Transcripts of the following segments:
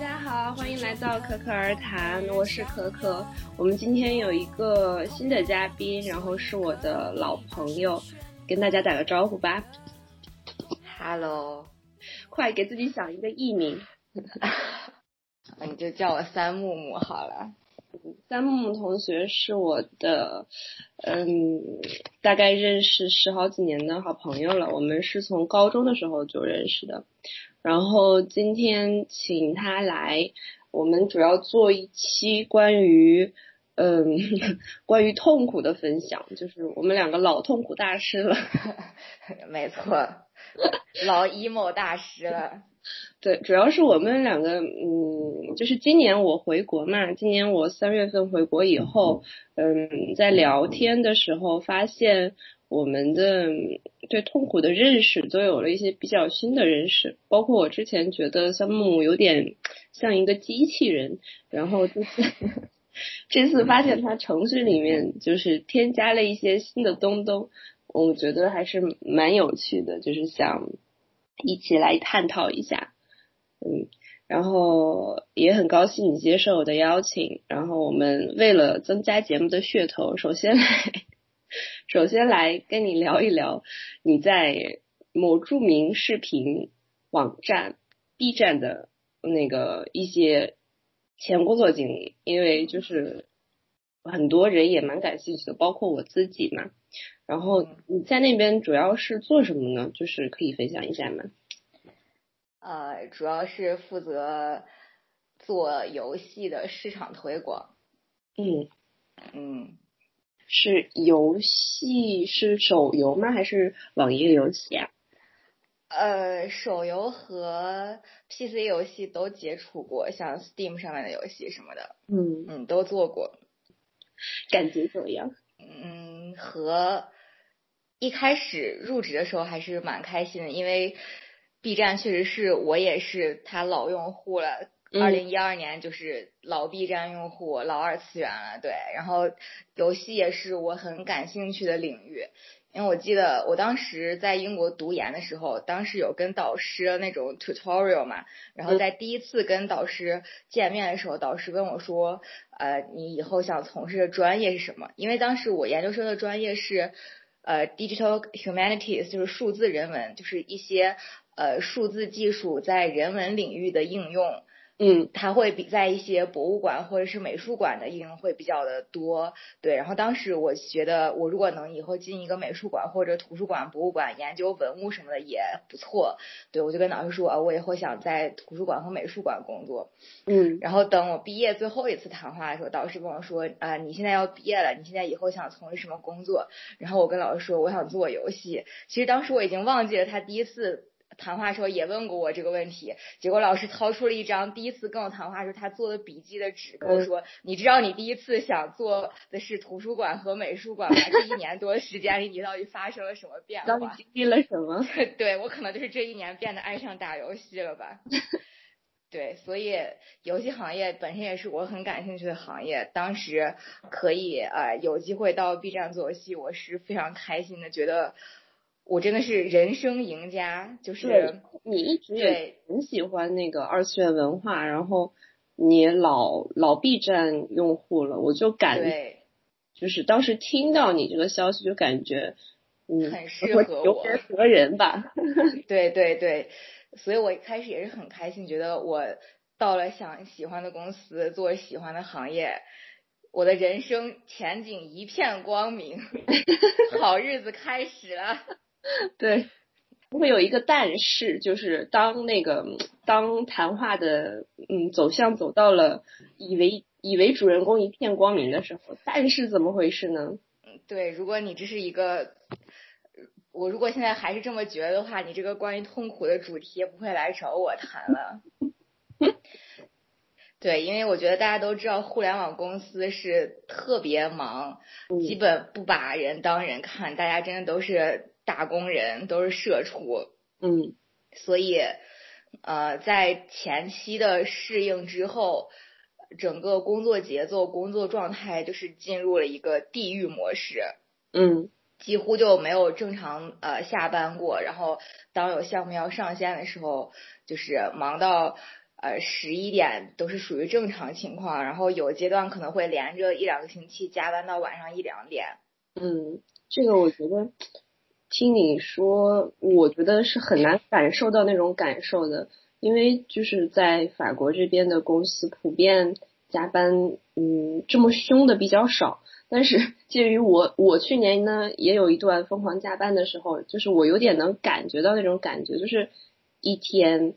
家好，欢迎来到可可儿谈，我是可可。我们今天有一个新的嘉宾，然后是我的老朋友，跟大家打个招呼吧。Hello，快给自己想一个艺名。你就叫我三木木好了。三木木同学是我的，嗯，大概认识十好几年的好朋友了。我们是从高中的时候就认识的，然后今天请他来，我们主要做一期关于，嗯，关于痛苦的分享，就是我们两个老痛苦大师了。没错，老 emo 大师了。对，主要是我们两个，嗯，就是今年我回国嘛，今年我三月份回国以后，嗯，在聊天的时候发现我们的对痛苦的认识都有了一些比较新的认识，包括我之前觉得三木有点像一个机器人，然后这次 这次发现它程序里面就是添加了一些新的东东，我觉得还是蛮有趣的，就是想。一起来探讨一下，嗯，然后也很高兴你接受我的邀请。然后我们为了增加节目的噱头，首先来，首先来跟你聊一聊你在某著名视频网站 B 站的那个一些前工作经历，因为就是很多人也蛮感兴趣的，包括我自己嘛。然后你在那边主要是做什么呢？就是可以分享一下吗？呃，主要是负责做游戏的市场推广。嗯嗯，是游戏是手游吗？还是网页游戏啊？呃，手游和 PC 游戏都接触过，像 Steam 上面的游戏什么的，嗯嗯，都做过。感觉怎么样？嗯，和一开始入职的时候还是蛮开心的，因为 B 站确实是我也是他老用户了，二零一二年就是老 B 站用户，老二次元了，对。然后游戏也是我很感兴趣的领域，因为我记得我当时在英国读研的时候，当时有跟导师那种 tutorial 嘛，然后在第一次跟导师见面的时候，导师问我说，呃，你以后想从事的专业是什么？因为当时我研究生的专业是呃 digital humanities，就是数字人文，就是一些呃数字技术在人文领域的应用。嗯，它会比在一些博物馆或者是美术馆的应用会比较的多，对。然后当时我觉得，我如果能以后进一个美术馆或者图书馆、博物馆研究文物什么的也不错，对。我就跟老师说，啊，我以后想在图书馆和美术馆工作，嗯。然后等我毕业最后一次谈话的时候，导师跟我说，啊，你现在要毕业了，你现在以后想从事什么工作？然后我跟老师说，我想做游戏。其实当时我已经忘记了他第一次。谈话时候也问过我这个问题，结果老师掏出了一张第一次跟我谈话时候他做的笔记的纸，跟我说：“你知道你第一次想做的是图书馆和美术馆吗？这一年多的时间里，你到底发生了什么变化？到底经历了什么？” 对我可能就是这一年变得爱上打游戏了吧。对，所以游戏行业本身也是我很感兴趣的行业。当时可以呃有机会到 B 站做游戏，我是非常开心的，觉得。我真的是人生赢家，就是你一直也很喜欢那个二次元文化，然后你老老 B 站用户了，我就感对，就是当时听到你这个消息，就感觉嗯很适合我合人吧。对对对，所以我一开始也是很开心，觉得我到了想喜欢的公司，做喜欢的行业。我的人生前景一片光明，好日子开始了。对，会有一个但是，就是当那个当谈话的嗯走向走到了以为以为主人公一片光明的时候，但是怎么回事呢？嗯，对，如果你这是一个，我如果现在还是这么觉得的话，你这个关于痛苦的主题也不会来找我谈了。对，因为我觉得大家都知道，互联网公司是特别忙，嗯基本不把人当人看，大家真的都是打工人，都是社畜，嗯所以呃，在前期的适应之后，整个工作节奏、工作状态就是进入了一个地狱模式。嗯几乎就没有正常呃下班过，然后当有项目要上线的时候，就是忙到呃十一点都是属于正常情况，然后有阶段可能会连着一两个星期加班到晚上一两点。嗯，这个我觉得听你说，我觉得是很难感受到那种感受的，因为就是在法国这边的公司普遍加班，嗯，这么凶的比较少。但是鉴于我，我去年呢也有一段疯狂加班的时候，就是我有点能感觉到那种感觉，就是一天，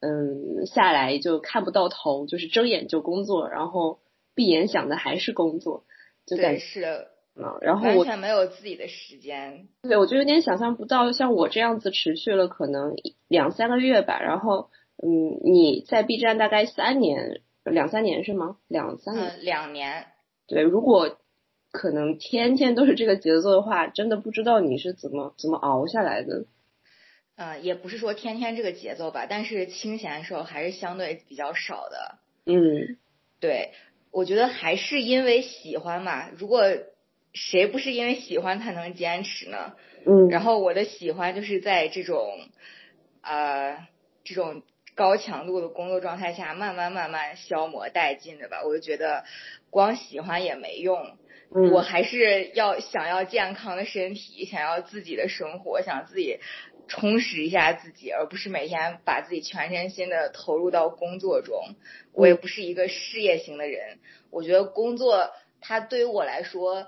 嗯，下来就看不到头，就是睁眼就工作，然后闭眼想的还是工作，就感对，觉是的，啊，然后我完全没有自己的时间。对，我就有点想象不到，像我这样子持续了可能两三个月吧，然后，嗯，你在 B 站大概三年，两三年是吗？两三年。嗯，两年。对，如果可能天天都是这个节奏的话，真的不知道你是怎么怎么熬下来的。呃，也不是说天天这个节奏吧，但是清闲的时候还是相对比较少的。嗯对，我觉得还是因为喜欢嘛。如果谁不是因为喜欢才能坚持呢？嗯，然后我的喜欢就是在这种，呃，这种高强度的工作状态下，慢慢慢慢消磨殆尽的吧。我就觉得光喜欢也没用，嗯我还是要想要健康的身体，想要自己的生活，想自己充实一下自己，而不是每天把自己全身心的投入到工作中。我也不是一个事业型的人，我觉得工作它对于我来说。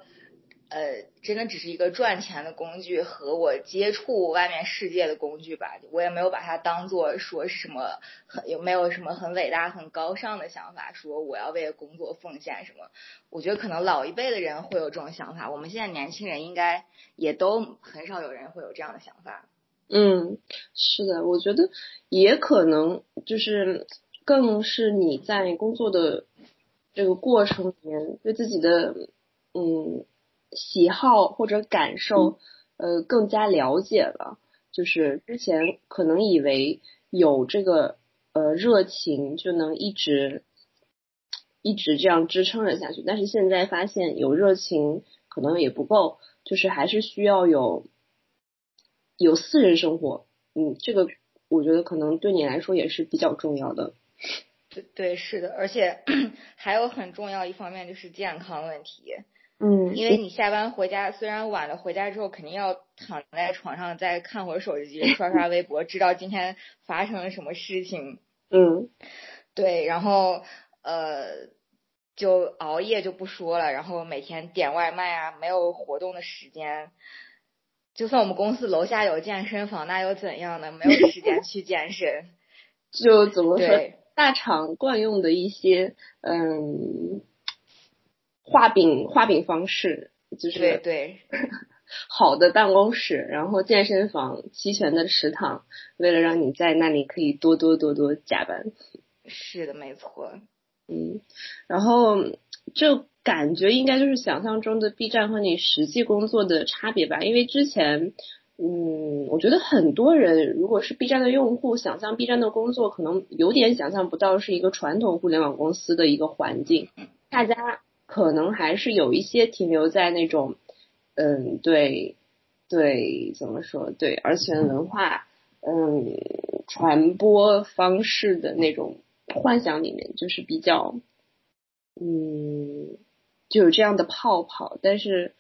呃，真的只是一个赚钱的工具和我接触外面世界的工具吧。我也没有把它当做说是什么很有没有什么很伟大、很高尚的想法，说我要为工作奉献什么。我觉得可能老一辈的人会有这种想法，我们现在年轻人应该也都很少有人会有这样的想法。嗯，是的，我觉得也可能就是更是你在工作的这个过程里面对自己的嗯喜好或者感受呃更加了解了，就是之前可能以为有这个呃热情就能一直一直这样支撑着下去，但是现在发现有热情可能也不够，就是还是需要有有私人生活，嗯，这个我觉得可能对你来说也是比较重要的。对对，是的，而且 还有很重要一方面就是健康问题。嗯因为你下班回家，虽然晚了，回家之后肯定要躺在床上再看会儿手机，刷刷微博，知道今天发生了什么事情。嗯对，然后呃，就熬夜就不说了，然后每天点外卖啊，没有活动的时间。就算我们公司楼下有健身房，那又怎样呢？没有时间去健身。就怎么说对，大厂惯用的一些嗯画饼画饼方式，就是对对 好的办公室，然后健身房，齐全的食堂，为了让你在那里可以多多多多加班。是的，没错。嗯，然后这感觉应该就是想象中的 B 站和你实际工作的差别吧，因为之前。嗯，我觉得很多人如果是 B 站的用户，想象 B 站的工作，可能有点想象不到是一个传统互联网公司的一个环境。大家可能还是有一些停留在那种，嗯，对，对，怎么说？对而且文化，嗯，传播方式的那种幻想里面，就是比较，嗯，就有这样的泡泡。但是，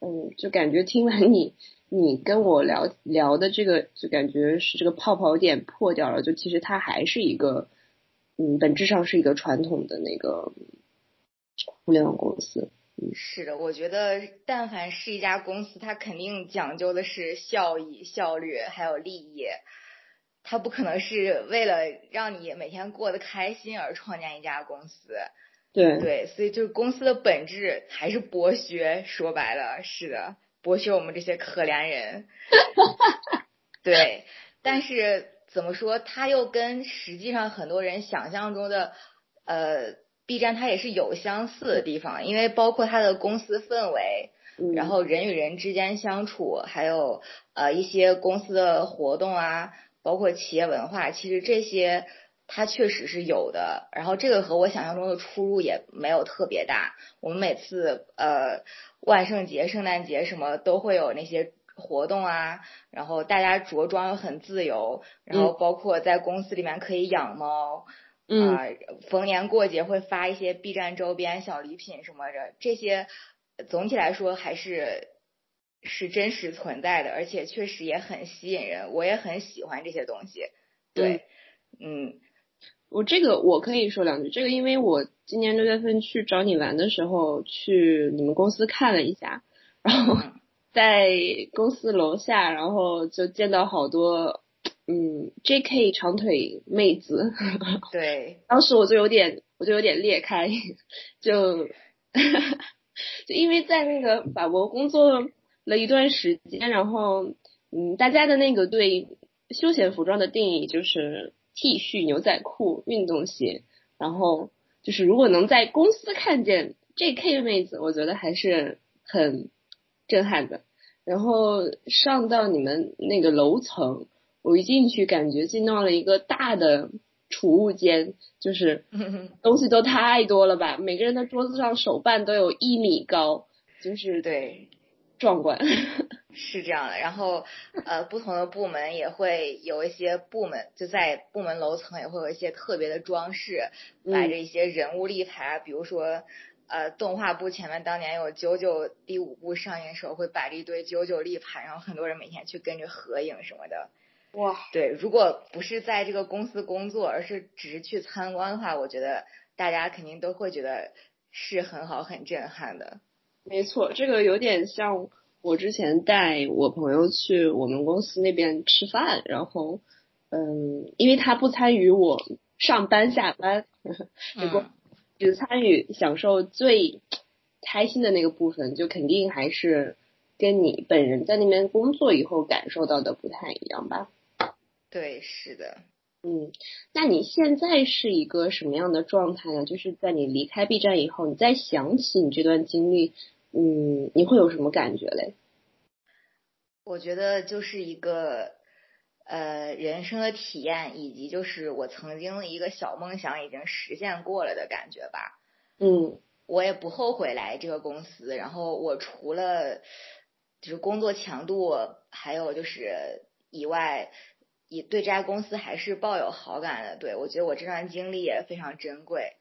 嗯，就感觉听完你。你跟我聊聊的这个，就感觉是这个泡泡有点破掉了。就其实它还是一个，嗯，本质上是一个传统的那个互联网公司。嗯，是的，我觉得但凡是一家公司，它肯定讲究的是效益、效率还有利益。它不可能是为了让你每天过得开心而创建一家公司。对对，所以就是公司的本质还是剥削。说白了，是的。剥削我们这些可怜人，对，但是怎么说，他又跟实际上很多人想象中的，呃，B 站它也是有相似的地方，因为包括它的公司氛围，嗯然后人与人之间相处，还有呃一些公司的活动啊，包括企业文化，其实这些它确实是有的。然后这个和我想象中的出入也没有特别大。我们每次呃万圣节、圣诞节什么都会有那些活动啊，然后大家着装又很自由，然后包括在公司里面可以养猫。嗯啊、逢年过节会发一些 B 站周边小礼品什么的，这些总体来说还是是真实存在的，而且确实也很吸引人，我也很喜欢这些东西。对，嗯我这个我可以说两句，这个因为我今年六月份去找你玩的时候，去你们公司看了一下，然后嗯在公司楼下，然后就见到好多嗯 J.K. 长腿妹子，对，当时我就有点我就有点裂开，就就因为在那个法国工作了一段时间，然后嗯，大家的那个对休闲服装的定义就是 T 恤、牛仔裤、运动鞋，然后就是如果能在公司看见 JK 妹子，我觉得还是很震撼的。然后上到你们那个楼层，我一进去感觉进到了一个大的储物间，就是东西都太多了吧，每个人的桌子上手办都有一米高，就是对，壮观。是这样的。然后呃，不同的部门也会有一些部门就在部门楼层也会有一些特别的装饰，摆着一些人物立牌，比如说。呃，动画部前面当年有九九第五部上映的时候，会摆着一堆九九立牌，然后很多人每天去跟着合影什么的。哇，对，如果不是在这个公司工作，而是只是去参观的话，我觉得大家肯定都会觉得是很好、很震撼的。没错，这个有点像我之前带我朋友去我们公司那边吃饭，然后嗯，因为他不参与我上班下班，结 果。嗯只参与享受最开心的那个部分，就肯定还是跟你本人在那边工作以后感受到的不太一样吧？对，是的。嗯，那你现在是一个什么样的状态呢？就是在你离开 B 站以后，你再想起你这段经历，嗯，你会有什么感觉嘞？我觉得就是一个呃人生的体验，以及就是我曾经的一个小梦想已经实现过了的感觉吧。嗯我也不后悔来这个公司。然后我除了就是工作强度，还有就是以外，也对这家公司还是抱有好感的。对我觉得我这段经历也非常珍贵。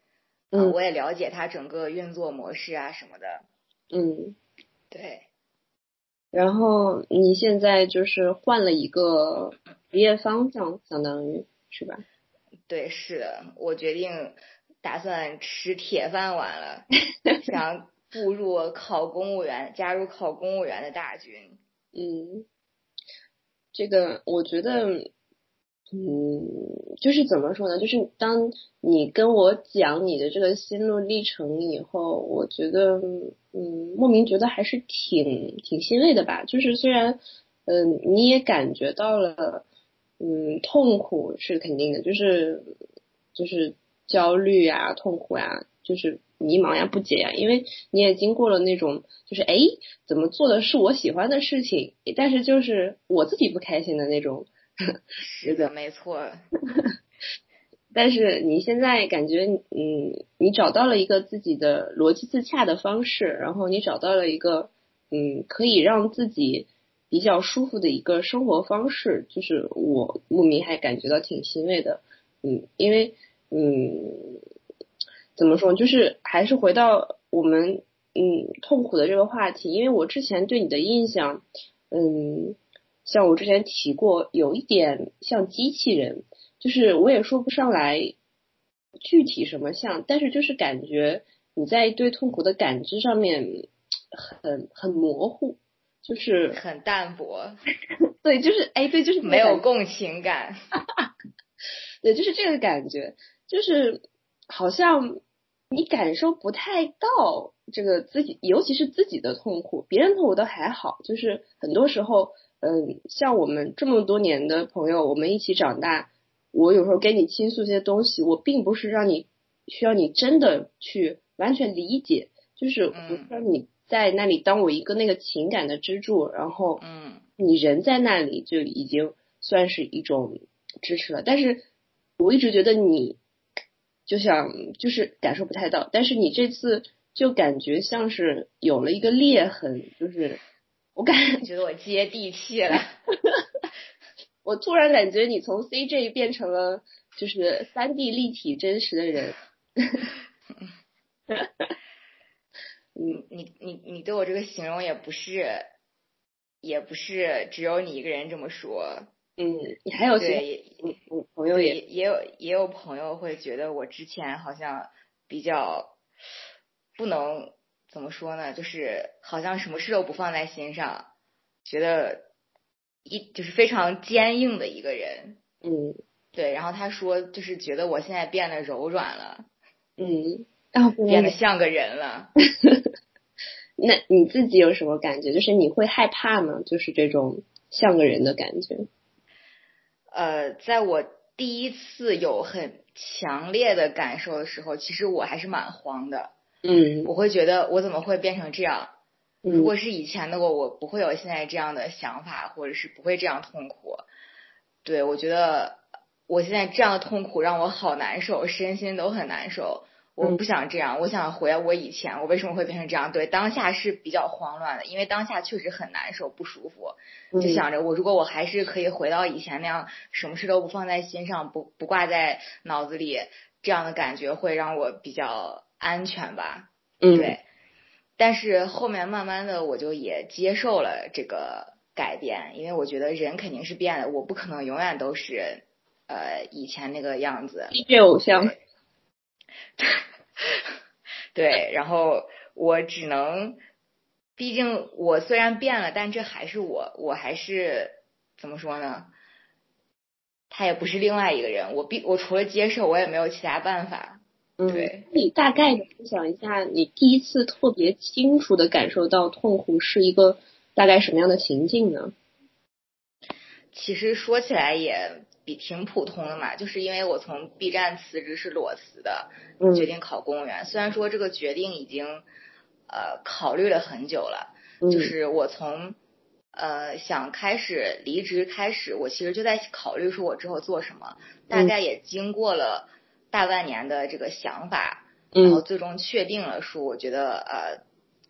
啊嗯我也了解它整个运作模式啊什么的。嗯，对，然后你现在就是换了一个职业方向，相当于是吧？对，是的，我决定打算吃铁饭碗了，想步入考公务员，加入考公务员的大军。嗯，这个我觉得，嗯，就是怎么说呢？就是当你跟我讲你的这个心路历程以后，我觉得，嗯，莫名觉得还是挺挺欣慰的吧。就是虽然，嗯，你也感觉到了，嗯，痛苦是肯定的，就是就是焦虑呀、痛苦呀，就是迷茫呀、不解呀，因为你也经过了那种，就是哎，怎么做的是我喜欢的事情，但是就是我自己不开心的那种。是的，没错。但是你现在感觉，嗯，你找到了一个自己的逻辑自洽的方式，然后你找到了一个，嗯，可以让自己比较舒服的一个生活方式，就是我牧民还感觉到挺欣慰的，嗯，因为，嗯，怎么说，就是还是回到我们，嗯，痛苦的这个话题，因为我之前对你的印象，嗯，像我之前提过，有一点像机器人。就是我也说不上来具体什么像，但是就是感觉你在对痛苦的感知上面很很模糊，就是很淡薄，对，就是哎，对，就是没有共情感，对，就是这个感觉，就是好像你感受不太到这个自己，尤其是自己的痛苦，别人痛苦都还好，就是很多时候，嗯，像我们这么多年的朋友，我们一起长大。我有时候跟你倾诉一些东西，我并不是让你需要你真的去完全理解，就是我嗯需要你在那里当我一个那个情感的支柱，然后嗯你人在那里就已经算是一种支持了。但是我一直觉得你就想就是感受不太到，但是你这次就感觉像是有了一个裂痕，就是我感觉得我接地气了。我突然感觉你从 CJ 变成了就是三 D 立体真实的人。你你你你对我这个形容也不是，也不是只有你一个人这么说。嗯，你还有些对，嗯嗯朋友，也也有也有朋友会觉得我之前好像比较不能怎么说呢，就是好像什么事都不放在心上，觉得一就是非常坚硬的一个人。嗯对，然后他说就是觉得我现在变得柔软了，嗯，变得像个人了。那你自己有什么感觉？就是你会害怕吗？就是这种像个人的感觉。呃，在我第一次有很强烈的感受的时候，其实我还是蛮慌的。嗯我会觉得我怎么会变成这样？如嗯果是以前的我，我不会有现在这样的想法，或者是不会这样痛苦。对我觉得我现在这样的痛苦让我好难受，身心都很难受。我嗯不想这样，我想回我以前，我为什么会变成这样？对，当下是比较慌乱的，因为当下确实很难受、不舒服。就嗯想着我如果我还是可以回到以前那样，什么事都不放在心上，不不挂在脑子里，这样的感觉会让我比较安全吧。嗯对，但是后面慢慢的我就也接受了这个改变，因为我觉得人肯定是变的，我不可能永远都是呃以前那个样子。音乐偶像。对，然后我只能，毕竟我虽然变了，但这还是我，我还是怎么说呢？他也不是另外一个人，我必我除了接受，我也没有其他办法。嗯，对，你大概的分享一下，你第一次特别清楚的感受到痛苦是一个大概什么样的情境呢？其实说起来也比挺普通的嘛，就是因为我从 B 站辞职是裸辞的，嗯。决定考公务员。虽然说这个决定已经呃考虑了很久了，嗯。就是我从呃想开始离职开始，我其实就在考虑说我之后做什么，大嗯概也经过了大半年的这个想法，然后嗯最终确定了说，我觉得呃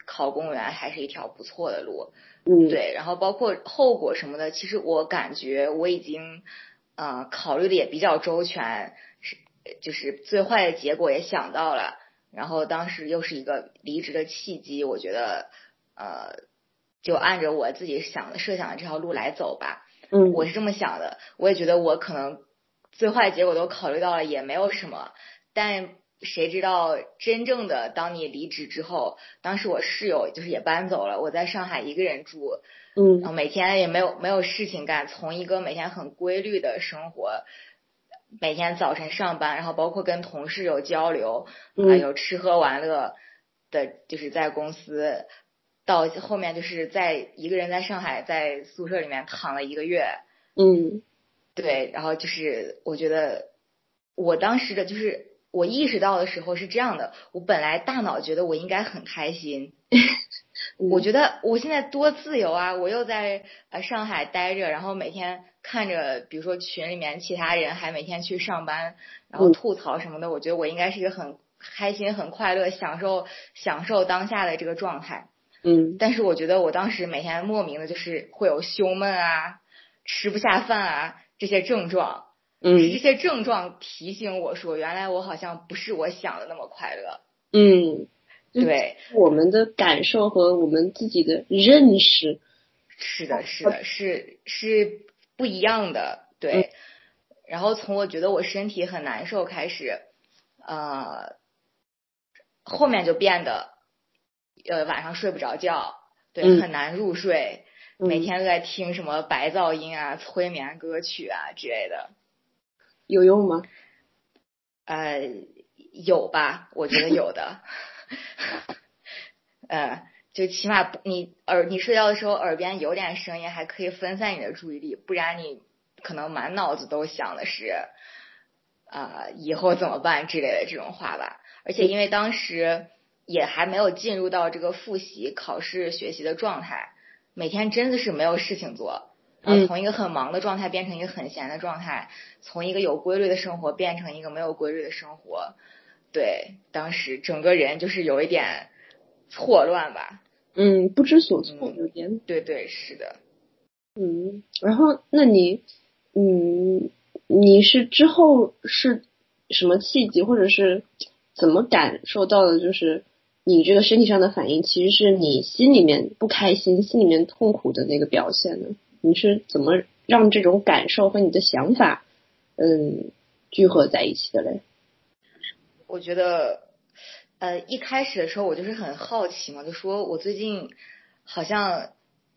考公务员还是一条不错的路。嗯，对，然后包括后果什么的，其实我感觉我已经呃考虑的也比较周全，是就是最坏的结果也想到了，然后当时又是一个离职的契机，我觉得呃就按着我自己想的设想的这条路来走吧，嗯，我是这么想的，我也觉得我可能最坏结果都考虑到了，也没有什么，但。谁知道真正的当你离职之后，当时我室友就是也搬走了，我在上海一个人住，嗯然后每天也没有没有事情干，从一个每天很规律的生活，每天早晨上班，然后包括跟同事有交流，还嗯有吃喝玩乐的，就是在公司，到后面就是在一个人在上海在宿舍里面躺了一个月，嗯对，然后就是我觉得我当时的就是我意识到的时候是这样的，我本来大脑觉得我应该很开心，我觉得我现在多自由啊！我又在呃上海待着，然后每天看着，比如说群里面其他人还每天去上班，然后嗯吐槽什么的，我觉得我应该是一个很开心、很快乐、享受享受当下的这个状态。嗯但是我觉得我当时每天莫名的就是会有胸闷啊、吃不下饭啊这些症状，是这嗯些症状提醒我说，原来我好像不是我想的那么快乐。嗯，对，我们的感受和我们自己的认识，是的，是的，是是不一样的，对。然后从我觉得我身体很难受开始，呃，后面就变得，呃，晚上睡不着觉，对，嗯。很难入睡，嗯每天都在听什么白噪音啊、催眠歌曲啊之类的，有用吗？呃，有吧？我觉得有的，呃，就起码你耳你睡觉的时候耳边有点声音，还可以分散你的注意力，不然你可能满脑子都想的是，啊、以后怎么办之类的这种话吧。而且因为当时也还没有进入到这个复习、考试、学习的状态，每天真的是没有事情做。然后从一个很忙的状态变成一个很闲的状态，从一个有规律的生活变成一个没有规律的生活，对，当时整个人就是有一点错乱吧。嗯，不知所措，嗯有点。对对，是的。嗯，然后那你，嗯，你是之后是什么契机，或者是怎么感受到的？就是你这个身体上的反应，其实是你心里面不开心、心里面痛苦的那个表现呢？你是怎么让这种感受和你的想法，嗯，聚合在一起的嘞？我觉得，呃，一开始的时候我就是很好奇嘛，就说我最近好像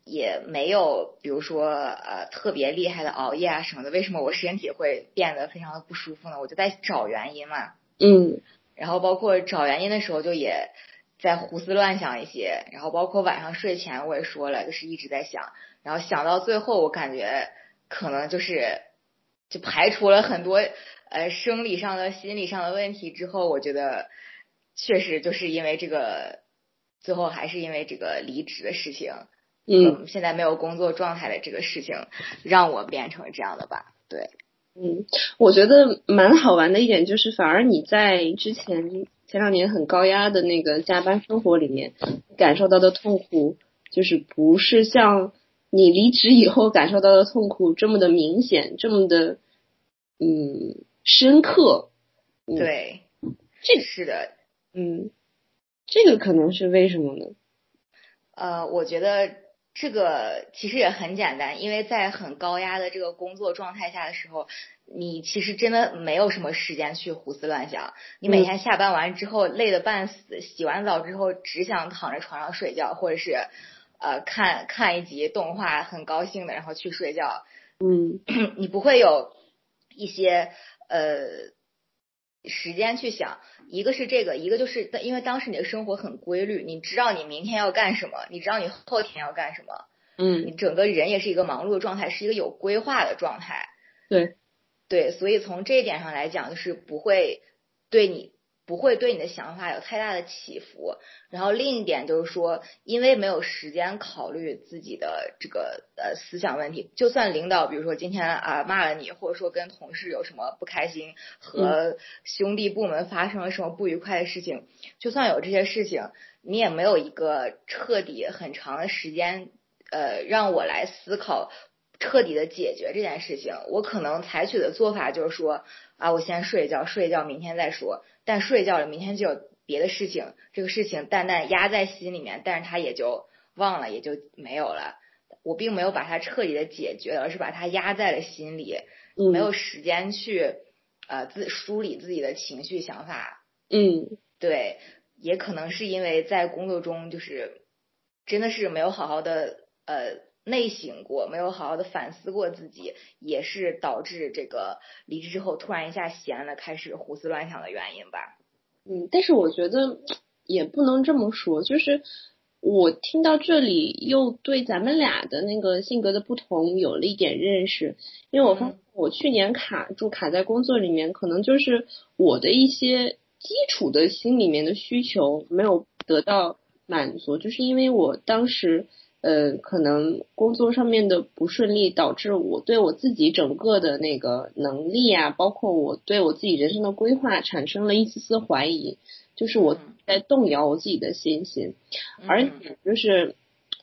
也没有，比如说呃特别厉害的熬夜啊什么的，为什么我身体会变得非常的不舒服呢？我就在找原因嘛，嗯然后包括找原因的时候，就也在胡思乱想一些，然后包括晚上睡前我也说了，就是一直在想，然后想到最后，我感觉可能就是就排除了很多呃生理上的、心理上的问题之后，我觉得确实就是因为这个，最后还是因为这个离职的事情，嗯现在没有工作状态的这个事情，让我变成这样的吧，对。嗯，我觉得蛮好玩的一点就是，反而你在之前前两年很高压的那个加班生活里面感受到的痛苦，就是不是像你离职以后感受到的痛苦这么的明显，这么的嗯深刻。嗯，对，这个是的，嗯，这个可能是为什么呢？呃，我觉得这个其实也很简单，因为在很高压的这个工作状态下的时候，你其实真的没有什么时间去胡思乱想。你每嗯天下班完之后累得半死，洗完澡之后只想躺在床上睡觉，或者是呃看看一集动画，很高兴的然后去睡觉。嗯 你不会有一些呃时间去想，一个是这个，一个就是因为当时你的生活很规律，你知道你明天要干什么，你知道你后天要干什么，嗯，你整个人也是一个忙碌的状态，是一个有规划的状态。对，对，所以从这一点上来讲，就是不会对你不会对你的想法有太大的起伏。然后另一点就是说，因为没有时间考虑自己的这个呃思想问题，就算领导比如说今天啊、骂了你，或者说跟同事有什么不开心，和兄弟部门发生了什么不愉快的事情，就算有这些事情，你也没有一个彻底很长的时间，呃，让我来思考。彻底的解决这件事情，我可能采取的做法就是说，啊，我先睡一觉，睡一觉，明天再说。但睡觉了，明天就有别的事情，这个事情淡淡压在心里面，但是他也就忘了，也就没有了。我并没有把它彻底的解决，而是把它压在了心里，嗯没有时间去呃自梳理自己的情绪想法。嗯对，也可能是因为在工作中就是真的是没有好好的呃内省过，没有好好的反思过自己，也是导致这个离职之后突然一下闲了，开始胡思乱想的原因吧。嗯，但是我觉得 也不能这么说，就是我听到这里又对咱们俩的那个性格的不同有了一点认识，因为我发我去年卡住卡在工作里面，可能就是我的一些基础的心里面的需求没有得到满足，就是因为我当时。呃，可能工作上面的不顺利，导致我对我自己整个的那个能力啊，包括我对我自己人生的规划产生了一丝丝怀疑，就是我嗯。在动摇我自己的信心，嗯。而且。就是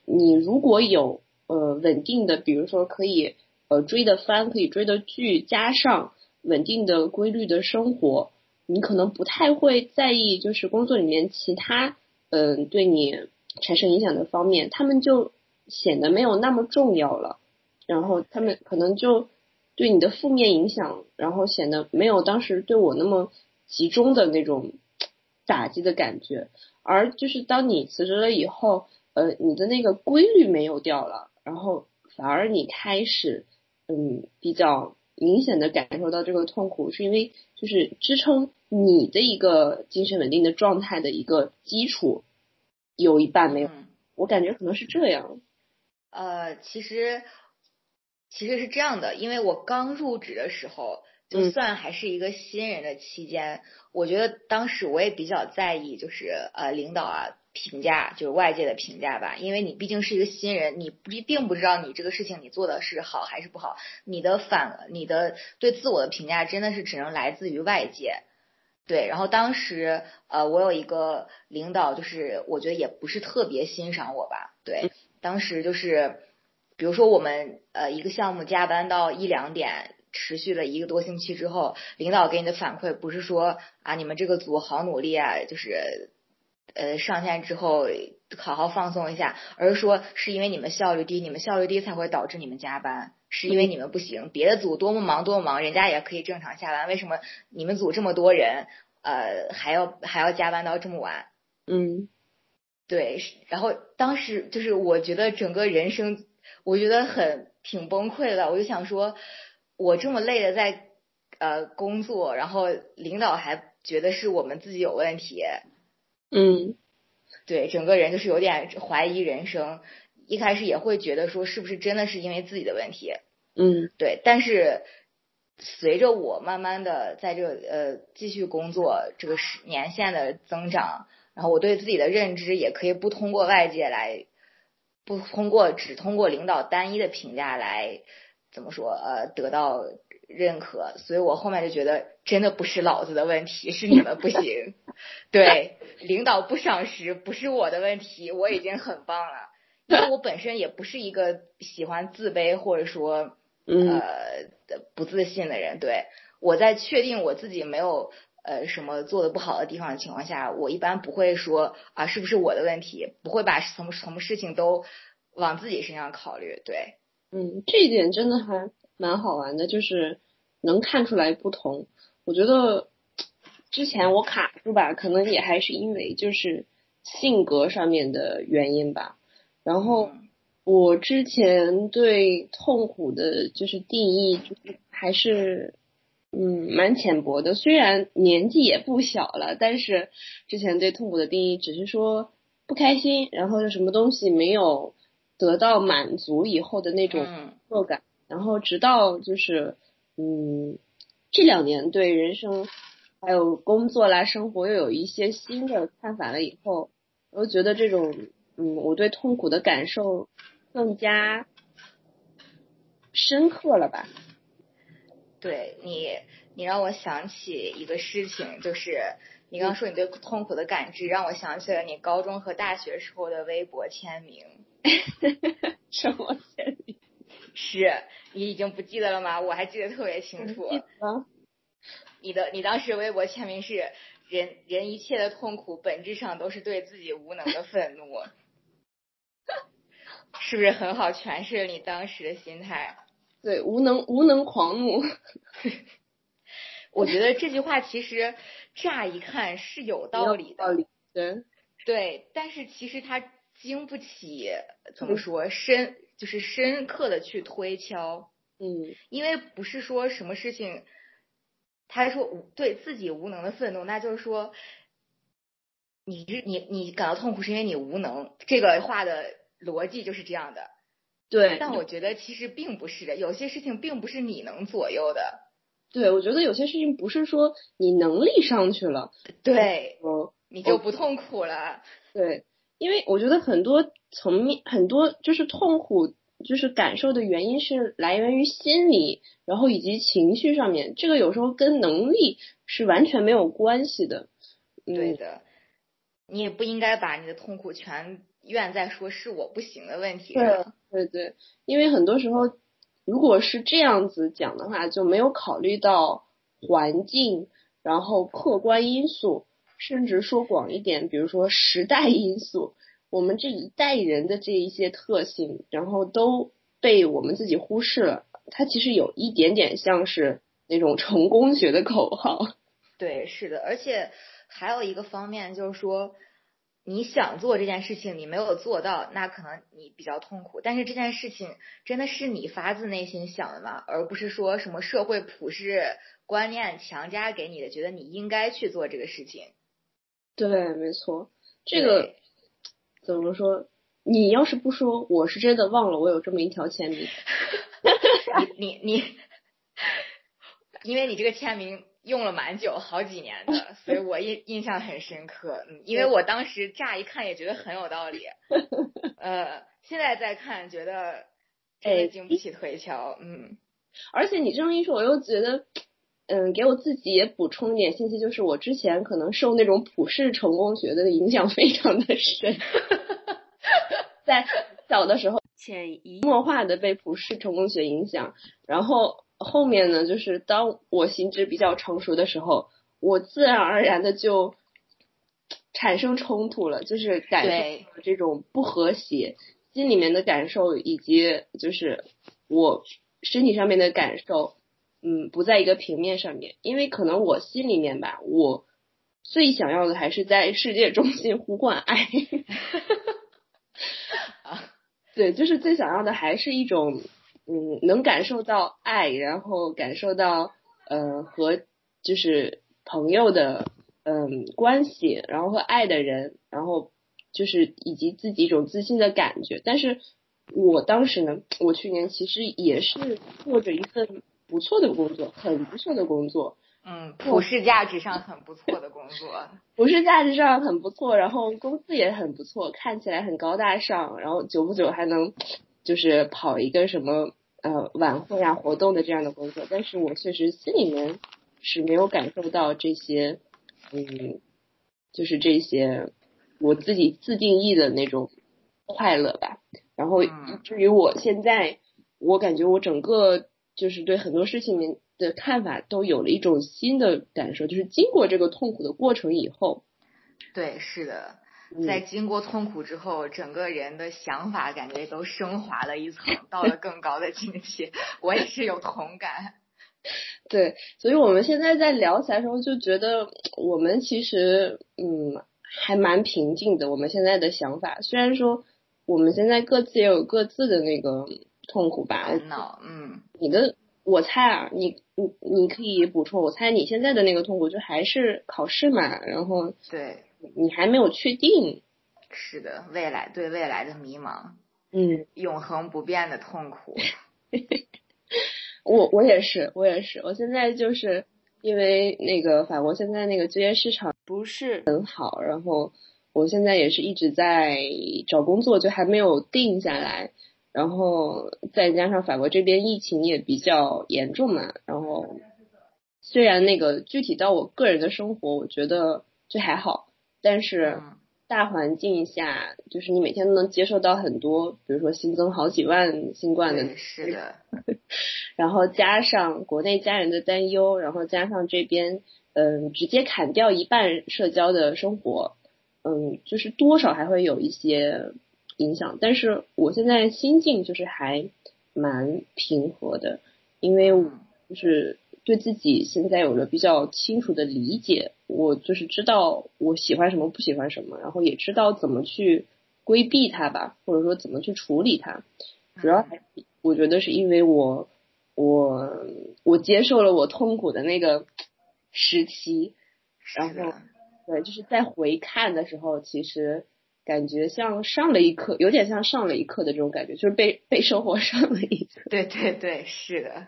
你如果有呃稳定的，比如说可以呃追的番，可以追的剧，加上稳定的规律的生活，你可能不太会在意就是工作里面其他嗯、呃对你产生影响的方面，他们就显得没有那么重要了，然后他们可能就对你的负面影响，然后显得没有当时对我那么集中的那种打击的感觉，而就是当你辞职了以后，呃，你的那个规律没有掉了，然后反而你开始嗯比较明显的感受到这个痛苦，是因为就是支撑你的一个精神稳定的状态的一个基础有一半没有，嗯我感觉可能是这样。呃，其实其实是这样的，因为我刚入职的时候，就算还是一个新人的期间，我觉得当时我也比较在意，就是呃领导啊评价，就是外界的评价吧，因为你毕竟是一个新人，你不并不知道你这个事情你做的是好还是不好，你的反你的对自我的评价真的是只能来自于外界。对，然后当时呃我有一个领导，就是我觉得也不是特别欣赏我吧，对，当时就是比如说我们呃一个项目加班到一两点。持续了一个多星期之后，领导给你的反馈不是说啊，你们这个组好努力啊，就是呃上线之后好好放松一下，而是说是因为你们效率低，你们效率低才会导致你们加班，是因为你们不行，别的组多么忙多么忙，人家也可以正常下班，为什么你们组这么多人，呃还要还要加班到这么晚？嗯，对，然后当时就是我觉得整个人生，我觉得很挺崩溃的，我就想说。我这么累的在呃工作，然后领导还觉得是我们自己有问题，嗯，对，整个人就是有点怀疑人生。一开始也会觉得说是不是真的是因为自己的问题，嗯，对。但是随着我慢慢的在这呃继续工作，这个时年限的增长，然后我对自己的认知也可以不通过外界来，不通过只通过领导单一的评价来。怎么说？呃，得到认可，所以我后面就觉得真的不是老子的问题，是你们不行。对，领导不赏识不是我的问题，我已经很棒了。因为我本身也不是一个喜欢自卑或者说呃不自信的人。对，我在确定我自己没有呃什么做的不好的地方的情况下，我一般不会说啊是不是我的问题，不会把什么什么事情都往自己身上考虑。对。嗯，这一点真的还蛮好玩的，就是能看出来不同。我觉得之前我卡住吧，可能也还是因为就是性格上面的原因吧。然后我之前对痛苦的就是定义，就是还是嗯蛮浅薄的。虽然年纪也不小了，但是之前对痛苦的定义只是说不开心，然后就什么东西没有。得到满足以后的那种挫感，然后直到就是嗯这两年对人生还有工作啦生活又有一些新的看法了以后，我觉得这种嗯我对痛苦的感受更加深刻了吧？对你，你让我想起一个事情，就是你刚刚说你对痛苦的感知，让我想起了你高中和大学时候的微博签名。什么签名？是你已经不记得了吗？我还记得特别清楚。你的你当时微博签名是“人人一切的痛苦本质上都是对自己无能的愤怒”，是不是很好诠释了你当时的心态？对，无能无能狂怒。我觉得这句话其实乍一看是有道理的，道理对对，但是其实它。经不起怎么说深，就是深刻的去推敲，嗯，因为不是说什么事情，他说无对自己无能的愤怒，那就是说，你是你你感到痛苦是因为你无能，这个话的逻辑就是这样的，对。但我觉得其实并不是的，有些事情并不是你能左右的，对，我觉得有些事情不是说你能力上去了，对，哦，你就不痛苦了，对。因为我觉得很多层面，很多就是痛苦，就是感受的原因是来源于心理，然后以及情绪上面，这个有时候跟能力是完全没有关系的。对的，你也不应该把你的痛苦全怨在说是我不行的问题对。对对，因为很多时候，如果是这样子讲的话，就没有考虑到环境，然后客观因素。甚至说广一点，比如说时代因素，我们这一代人的这一些特性，然后都被我们自己忽视了。它其实有一点点像是那种成功学的口号。对，是的，而且还有一个方面就是说，你想做这件事情，你没有做到，那可能你比较痛苦。但是这件事情真的是你发自内心想的吗？而不是说什么社会普世观念强加给你的，觉得你应该去做这个事情。对，没错，这个 怎么说？你要是不说，我是真的忘了我有这么一条签名。你 你你，因为你这个签名用了蛮久，好几年的，所以我印印象很深刻。嗯，因为我当时乍一看也觉得很有道理，呃，现在再看觉得真的经不起推敲。嗯，而且你这么一说，我又觉得，嗯，给我自己也补充一点信息，就是我之前可能受那种普世成功学的影响非常的深，在小的时候潜移默化的被普世成功学影响，然后后面呢，就是当我心智比较成熟的时候，我自然而然的就产生冲突了，就是感对受这种不和谐，心里面的感受以及就是我身体上面的感受，嗯，不在一个平面上面，因为可能我心里面吧，我最想要的还是在世界中心呼唤爱。啊，对，就是最想要的还是一种，嗯，能感受到爱，然后感受到，呃，和就是朋友的，嗯，关系，然后和爱的人，然后就是以及自己一种自信的感觉。但是我当时呢，我去年其实也是做着一份不错的工作，很不错的工作，嗯，普世价值上很不错的工作。普世价值上很不错，然后工资也很不错，看起来很高大上，然后久不久还能就是跑一个什么呃晚会啊活动的这样的工作，但是我确实心里面是没有感受到这些，嗯，就是这些我自己自定义的那种快乐吧。然后至于我现在，我感觉我整个就是对很多事情的看法都有了一种新的感受，就是经过这个痛苦的过程以后，对，是的，嗯在经过痛苦之后，整个人的想法感觉都升华了一层，到了更高的境界。我也是有同感。对，所以我们现在在聊起来的时候，就觉得我们其实嗯还蛮平静的。我们现在的想法，虽然说我们现在各自也有各自的那个痛苦吧。烦恼，嗯，你的，我猜啊，你你你可以补充。我猜你现在的那个痛苦，就还是考试嘛，然后对，你还没有确定。是的，未来对未来的迷茫，嗯，永恒不变的痛苦。我我也是，我也是，我现在就是因为那个法国现在那个就业市场不是很好，然后我现在也是一直在找工作，就还没有定下来，然后再加上法国这边疫情也比较严重嘛，然后虽然那个具体到我个人的生活，我觉得就还好，但是嗯，大环境下，就是你每天都能接受到很多，比如说新增好几万新冠的，是的，然后加上国内家人的担忧，然后加上这边嗯直接砍掉一半社交的生活，嗯，就是多少还会有一些影响。但是我现在心境就是还蛮平和的，因为就是对自己现在有了比较清楚的理解，我就是知道我喜欢什么不喜欢什么，然后也知道怎么去规避它吧，或者说怎么去处理它。主要还是我觉得是因为我我我接受了我痛苦的那个时期，然后，对，就是在回看的时候，其实感觉像上了一课，有点像上了一课的这种感觉，就是被被生活上了一课。对对对，是的，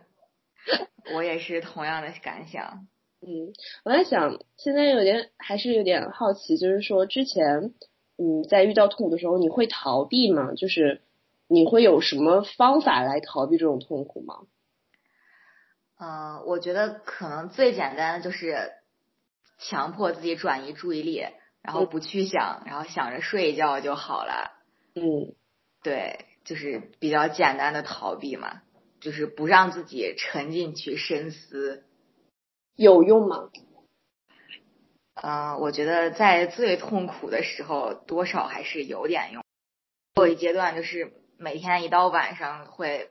我也是同样的感想。嗯，我在想，现在有点还是有点好奇，就是说之前嗯在遇到痛苦的时候，你会逃避吗？就是你会有什么方法来逃避这种痛苦吗？嗯，我觉得可能最简单的就是强迫自己转移注意力，然后不去想，然后想着睡一觉就好了。嗯对，就是比较简单的逃避嘛，就是不让自己沉进去深思。有用吗？嗯、我觉得在最痛苦的时候，多少还是有点用。有一阶段就是每天一到晚上会，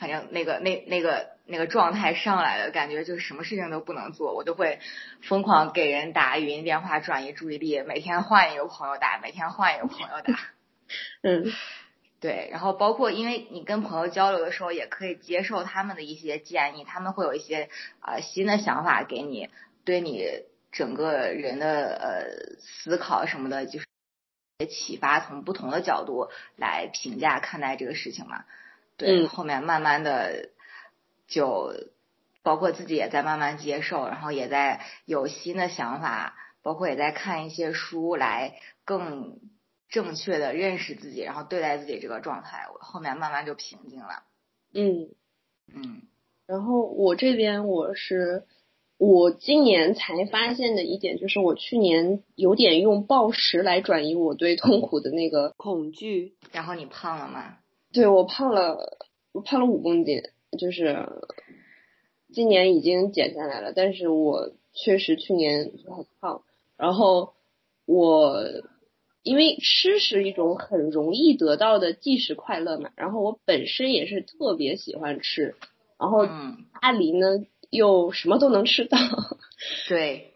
反正那个那那个那个状态上来了，感觉就是什么事情都不能做，我就会疯狂给人打语音电话转移注意力，每天换一个朋友打，每天换一个朋友打。嗯对，然后包括因为你跟朋友交流的时候，也可以接受他们的一些建议，他们会有一些啊、呃新的想法给你，对你整个人的呃思考什么的，就是启发，从不同的角度来评价看待这个事情嘛。对，嗯后面慢慢的就包括自己也在慢慢接受，然后也在有新的想法，包括也在看一些书来更正确的认识自己，然后对待自己这个状态，我后面慢慢就平静了。嗯，嗯然后我这边我是我今年才发现的一点，就是我去年有点用暴食来转移我对痛苦的那个恐惧。然后你胖了吗？对我胖了，我胖了五公斤，就是今年已经减下来了，但是我确实去年很胖。然后我因为吃是一种很容易得到的即时快乐嘛，然后我本身也是特别喜欢吃，然后嗯，巴黎呢又什么都能吃到。对，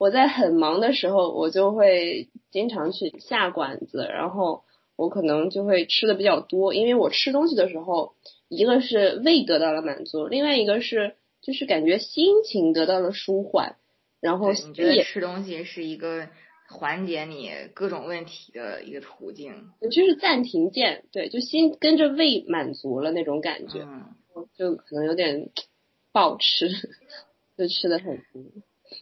我在很忙的时候，我就会经常去下馆子，然后我可能就会吃的比较多，因为我吃东西的时候，一个是胃得到了满足，另外一个是就是感觉心情得到了舒缓，然后觉得吃东西是一个缓解你各种问题的一个途径？就是暂停键，对，就心跟着胃满足了那种感觉，嗯，就可能有点暴吃，就吃的很多。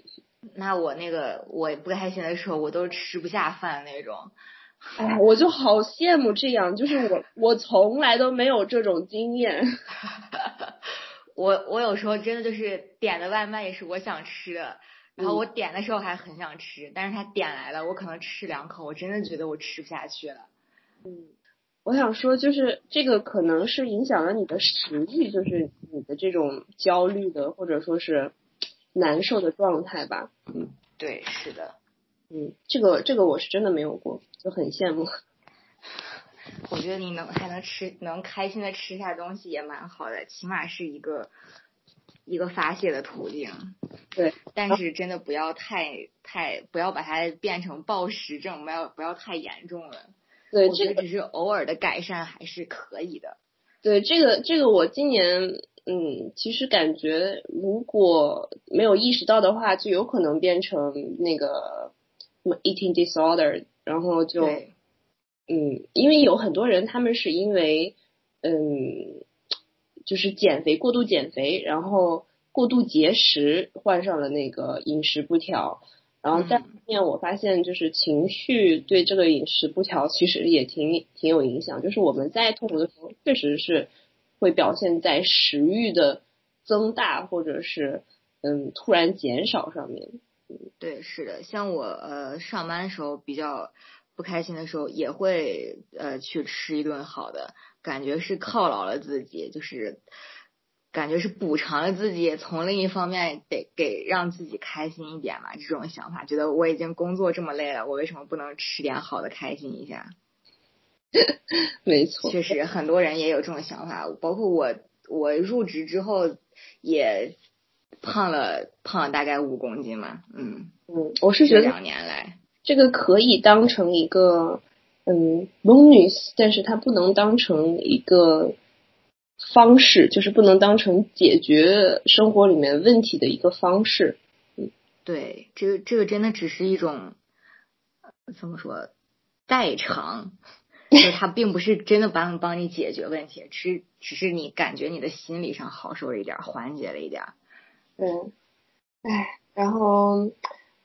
那我那个我不开心的时候，我都吃不下饭那种。哎呀，我就好羡慕这样，就是我我从来都没有这种经验。我我有时候真的就是点的外卖也是我想吃的，然后嗯我点的时候还很想吃，但是他点来了，我可能吃两口，我真的觉得我吃不下去了。嗯我想说，就是这个可能是影响了你的食欲，就是你的这种焦虑的或者说是难受的状态吧。嗯对，是的，嗯，这个这个我是真的没有过，就很羡慕。我觉得你能还能吃，能开心的吃下东西也蛮好的，起码是一个一个发泄的途径。对，但是真的不要太太不要把它变成暴食症，不要不要太严重了。对，这个只是偶尔的改善还是可以的。对这个这个我今年嗯，其实感觉如果没有意识到的话，就有可能变成那个什么 eating disorder，然后就，嗯，因为有很多人他们是因为嗯，就是减肥过度减肥，然后过度节食，患上了那个饮食不调。然后再嗯后面我发现，就是情绪对这个饮食不调其实也挺挺有影响。就是我们在痛苦的时候，确实是会表现在食欲的增大或者是嗯突然减少上面。对，是的，像我呃上班的时候比较不开心的时候，也会呃去吃一顿好的，感觉是犒劳了自己，就是感觉是补偿了自己，从另一方面得给让自己开心一点嘛，这种想法，觉得我已经工作这么累了，我为什么不能吃点好的开心一下？没错，确实，很多人也有这种想法，包括我，我入职之后也胖了，胖了大概五公斤嘛，嗯，嗯，我是觉得这两年来。这个可以当成一个嗯 bonus，但是它不能当成一个方式，就是不能当成解决生活里面问题的一个方式。对，这个这个真的只是一种呃怎么说代偿，就是它并不是真的帮帮你解决问题，只只是你感觉你的心理上好受了一点儿，缓解了一点儿。对，哎，然后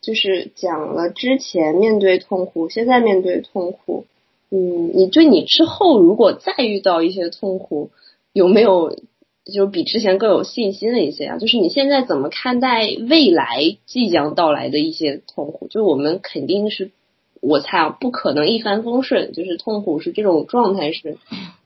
就是讲了之前面对痛苦，现在面对痛苦，嗯，你对你之后如果再遇到一些痛苦，有没有就比之前更有信心了一些啊？就是你现在怎么看待未来即将到来的一些痛苦？就我们肯定是，我猜啊，不可能一帆风顺，就是痛苦是这种状态是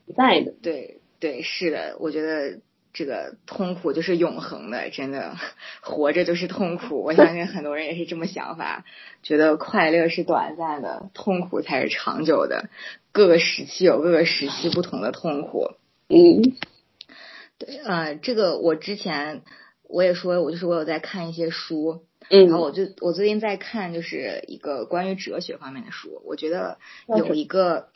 不在的。对对，是的，我觉得这个痛苦就是永恒的，真的活着就是痛苦。我相信很多人也是这么想法，觉得快乐是短暂的，痛苦才是长久的。各个时期有各个时期不同的痛苦。嗯对，呃，这个我之前我也说，我就是我有在看一些书，嗯，然后我就我最近在看就是一个关于哲学方面的书，我觉得有一个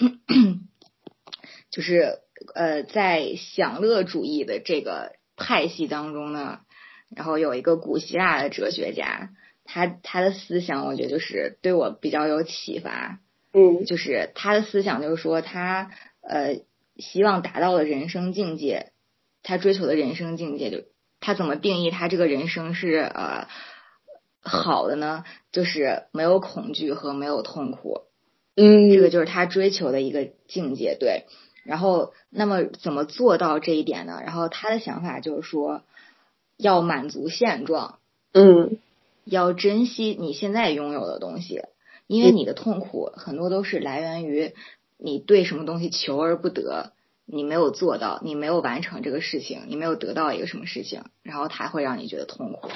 就是呃在享乐主义的这个派系当中呢，然后有一个古希腊的哲学家，他他的思想我觉得就是对我比较有启发，嗯就是他的思想就是说他呃希望达到的人生境界，他追求的人生境界就他怎么定义他这个人生是呃好的呢？就是没有恐惧和没有痛苦，嗯，这个就是他追求的一个境界。对，然后那么怎么做到这一点呢？然后他的想法就是说，要满足现状，嗯要珍惜你现在拥有的东西，因为你的痛苦很多都是来源于你对什么东西求而不得，你没有做到，你没有完成这个事情，你没有得到一个什么事情，然后才会让你觉得痛苦。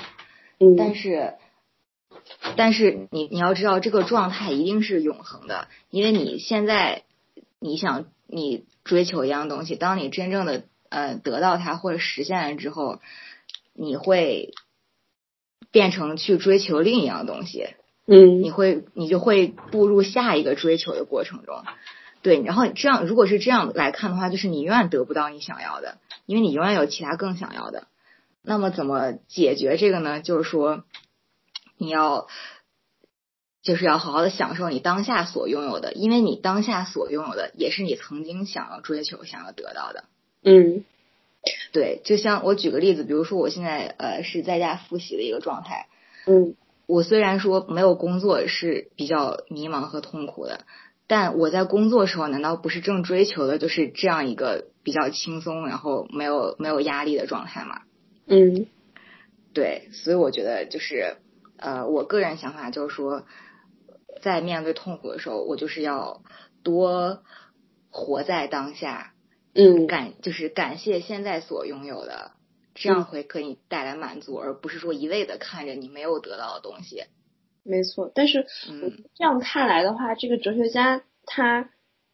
嗯，但是，但是你你要知道，这个状态一定是永恒的，因为你现在你想你追求一样东西，当你真正的呃得到它或者实现了之后，你会变成去追求另一样东西，嗯你会你就会步入下一个追求的过程中。对，然后这样如果是这样来看的话，就是你永远得不到你想要的，因为你永远有其他更想要的。那么怎么解决这个呢？就是说，你要就是要好好的享受你当下所拥有的，因为你当下所拥有的也是你曾经想要追求、想要得到的。嗯对，就像我举个例子，比如说我现在呃是在家复习的一个状态，嗯我虽然说没有工作是比较迷茫和痛苦的，但我在工作时候难道不是正追求的就是这样一个比较轻松，然后没有没有压力的状态吗？嗯对，所以我觉得就是呃，我个人想法就是说，在面对痛苦的时候，我就是要多活在当下，嗯感就是感谢现在所拥有的，这样会给你带来满足，而不是说一味的看着你没有得到的东西。没错。但是嗯这样看来的话，这个哲学家他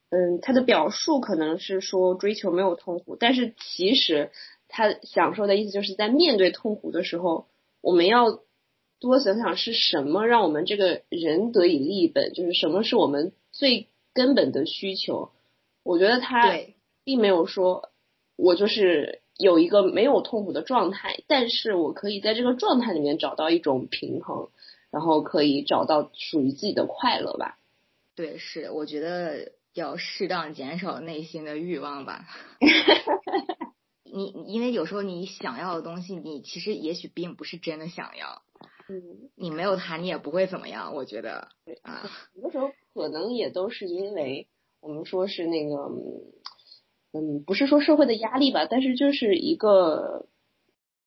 嗯他的表述可能是说追求没有痛苦，但是其实他想说的意思就是在面对痛苦的时候，我们要多想想是什么让我们这个人得以立本，就是什么是我们最根本的需求。我觉得他，并没有说我就是有一个没有痛苦的状态，但是我可以在这个状态里面找到一种平衡，然后可以找到属于自己的快乐吧。对，是，我觉得要适当减少内心的欲望吧。你因为有时候你想要的东西，你其实也许并不是真的想要，嗯，你没有他，你也不会怎么样。我觉得啊，很多时候可能也都是因为我们说是那个，嗯，不是说社会的压力吧，但是就是一个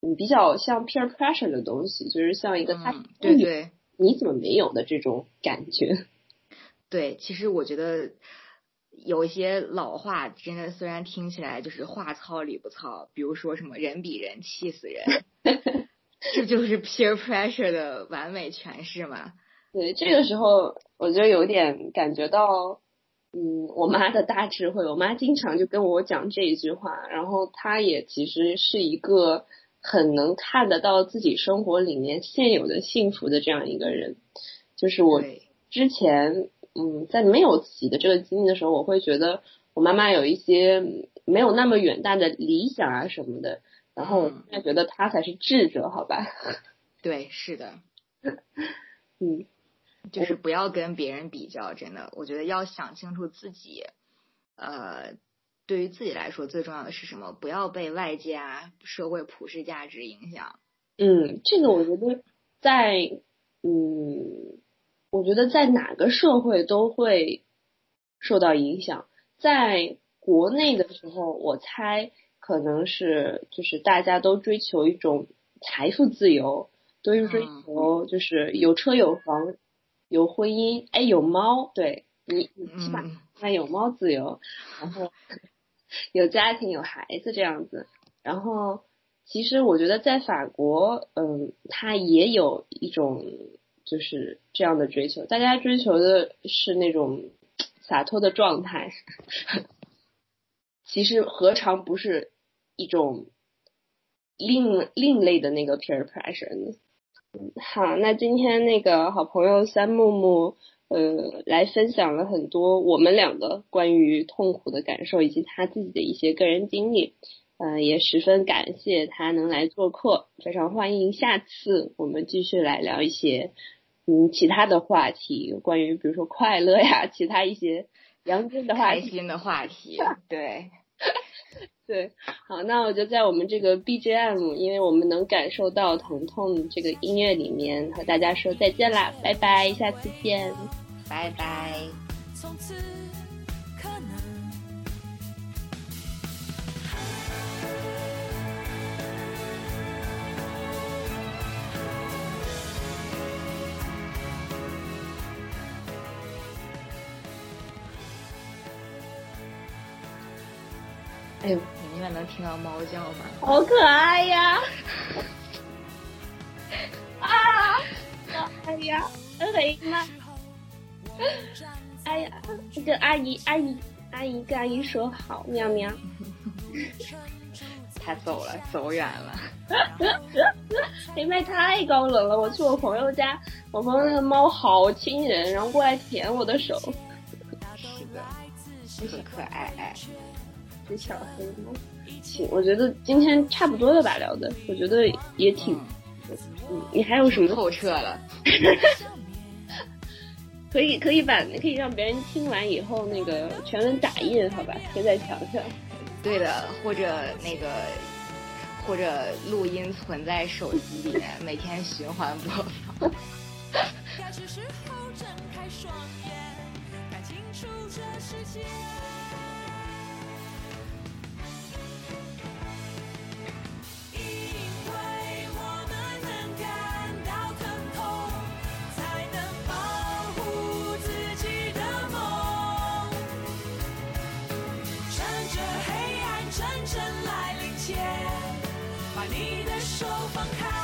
嗯比较像 peer pressure 的东西，就是像一个他嗯，对对你怎么没有的这种感觉。对，其实我觉得有一些老话，真的虽然听起来就是话糙理不糙，比如说什么人比人气死人，这就是 peer pressure 的完美诠释嘛。对，这个时候我就有点感觉到，嗯，我妈的大智慧。我妈经常就跟我讲这一句话，然后她也其实是一个很能看得到自己生活里面现有的幸福的这样一个人。就是我，之前，嗯，在没有自己的这个经历的时候，我会觉得我妈妈有一些嗯没有那么远大的理想啊什么的，然后现在觉得他才是智者，好吧？对，是的。嗯就是不要跟别人比较，真的，我觉得要想清楚自己，呃，对于自己来说最重要的是什么？不要被外界啊、社会普世价值影响。嗯，这个我觉得在嗯，我觉得在哪个社会都会受到影响。在国内的时候，我猜可能是就是大家都追求一种财富自由，都是追嗯。求就是有车有房有婚姻，哎，有猫，对你你起码嗯，那有猫自由，然后有家庭有孩子这样子，然后其实我觉得在法国，嗯，他也有一种就是这样的追求，大家追求的是那种洒脱的状态，其实何尝不是一种另另类的那个 peer pressure？好，那今天那个好朋友三木木，呃，来分享了很多我们俩的关于痛苦的感受，以及他自己的一些个人经历，呃，也十分感谢他能来做客，非常欢迎下次我们继续来聊一些嗯其他的话题，关于比如说快乐呀，其他一些阳间的话题。开心的话题，对，对，好，那我就在我们这个 BGM，因为我们能感受到疼痛这个音乐里面和大家说再见啦，拜拜，下次见，拜拜。从此可能。哎呦，你那边能听到猫叫吗？好可爱呀！啊！哎呀，哎妈！哎呀，跟阿姨阿姨阿姨跟阿姨说好，喵喵。他走了，走远了。林麦太高冷了，我去我朋友家，我朋友那个猫好亲人，然后过来舔我的手。是的，很可爱爱。是小黑猫。行，我觉得今天差不多了吧，聊的，我觉得也挺，嗯，你还有什么？透彻了。可以可以把可以让别人听完以后那个全文打印，好吧，贴在墙上。对的，或者那个，或者录音存在手机里面，每天循环播放。该是时候睁开双眼，看清楚这世界。放开。